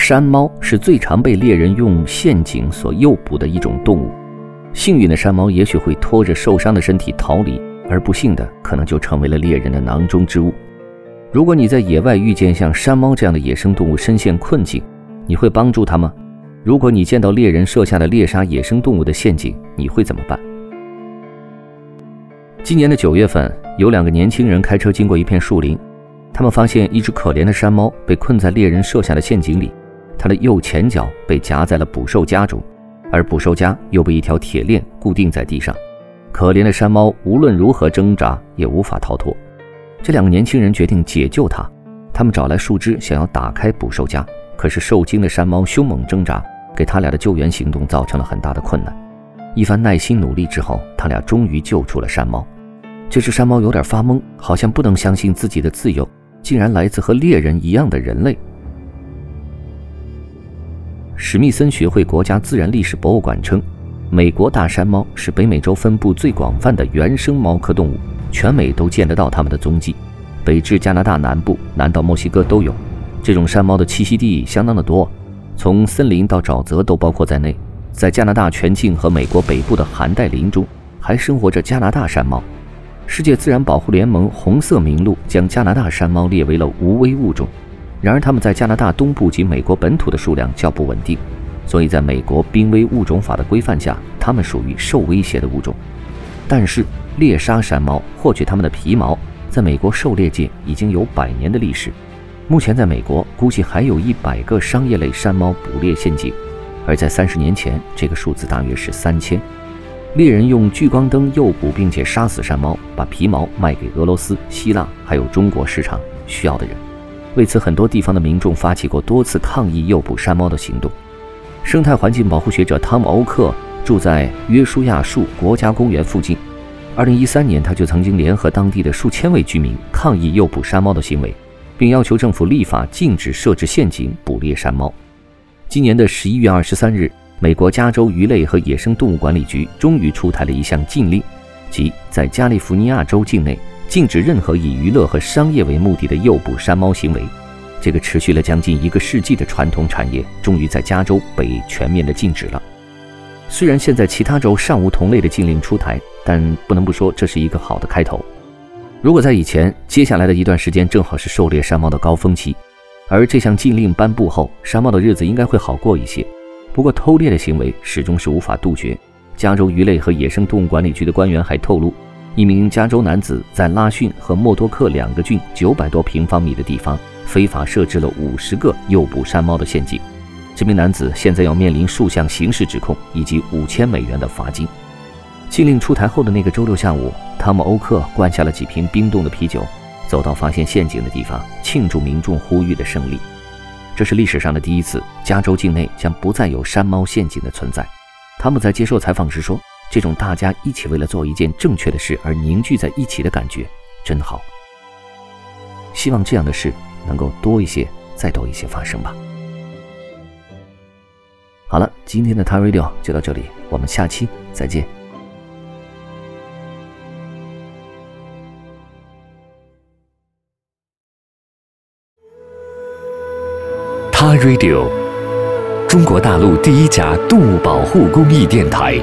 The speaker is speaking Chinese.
山猫是最常被猎人用陷阱所诱捕的一种动物。幸运的山猫也许会拖着受伤的身体逃离，而不幸的可能就成为了猎人的囊中之物。如果你在野外遇见像山猫这样的野生动物深陷困境，你会帮助它吗？如果你见到猎人设下的猎杀野生动物的陷阱，你会怎么办？今年的九月份，有两个年轻人开车经过一片树林。他们发现一只可怜的山猫被困在猎人设下的陷阱里，它的右前脚被夹在了捕兽夹中，而捕兽夹又被一条铁链固定在地上。可怜的山猫无论如何挣扎也无法逃脱。这两个年轻人决定解救它，他们找来树枝想要打开捕兽夹，可是受惊的山猫凶猛挣扎，给他俩的救援行动造成了很大的困难。一番耐心努力之后，他俩终于救出了山猫。这只山猫有点发懵，好像不能相信自己的自由。竟然来自和猎人一样的人类。史密森学会国家自然历史博物馆称，美国大山猫是北美洲分布最广泛的原生猫科动物，全美都见得到它们的踪迹，北至加拿大南部，南到墨西哥都有。这种山猫的栖息地相当的多，从森林到沼泽都包括在内。在加拿大全境和美国北部的寒带林中，还生活着加拿大山猫。世界自然保护联盟红色名录将加拿大山猫列为了无危物种，然而它们在加拿大东部及美国本土的数量较不稳定，所以在美国濒危物种法的规范下，它们属于受威胁的物种。但是猎杀山猫获取它们的皮毛，在美国狩猎界已经有百年的历史。目前在美国估计还有一百个商业类山猫捕猎陷阱，而在三十年前，这个数字大约是三千。猎人用聚光灯诱捕并且杀死山猫，把皮毛卖给俄罗斯、希腊还有中国市场需要的人。为此，很多地方的民众发起过多次抗议诱捕山猫的行动。生态环境保护学者汤姆·欧克住在约书亚树国家公园附近。2013年，他就曾经联合当地的数千位居民抗议诱捕山猫的行为，并要求政府立法禁止设置陷阱捕猎山猫。今年的11月23日。美国加州鱼类和野生动物管理局终于出台了一项禁令，即在加利福尼亚州境内禁止任何以娱乐和商业为目的的诱捕山猫行为。这个持续了将近一个世纪的传统产业，终于在加州被全面的禁止了。虽然现在其他州尚无同类的禁令出台，但不能不说这是一个好的开头。如果在以前，接下来的一段时间正好是狩猎山猫的高峰期，而这项禁令颁布后，山猫的日子应该会好过一些。不过，偷猎的行为始终是无法杜绝。加州鱼类和野生动物管理局的官员还透露，一名加州男子在拉逊和默多克两个郡九百多平方米的地方非法设置了五十个诱捕山猫的陷阱。这名男子现在要面临数项刑事指控以及五千美元的罚金。禁令出台后的那个周六下午，汤姆·欧克灌下了几瓶冰冻的啤酒，走到发现陷阱的地方，庆祝民众呼吁的胜利。这是历史上的第一次，加州境内将不再有山猫陷阱的存在。他们在接受采访时说：“这种大家一起为了做一件正确的事而凝聚在一起的感觉，真好。”希望这样的事能够多一些，再多一些发生吧。好了，今天的 t a Radio 就到这里，我们下期再见。他 Radio，中国大陆第一家动物保护公益电台。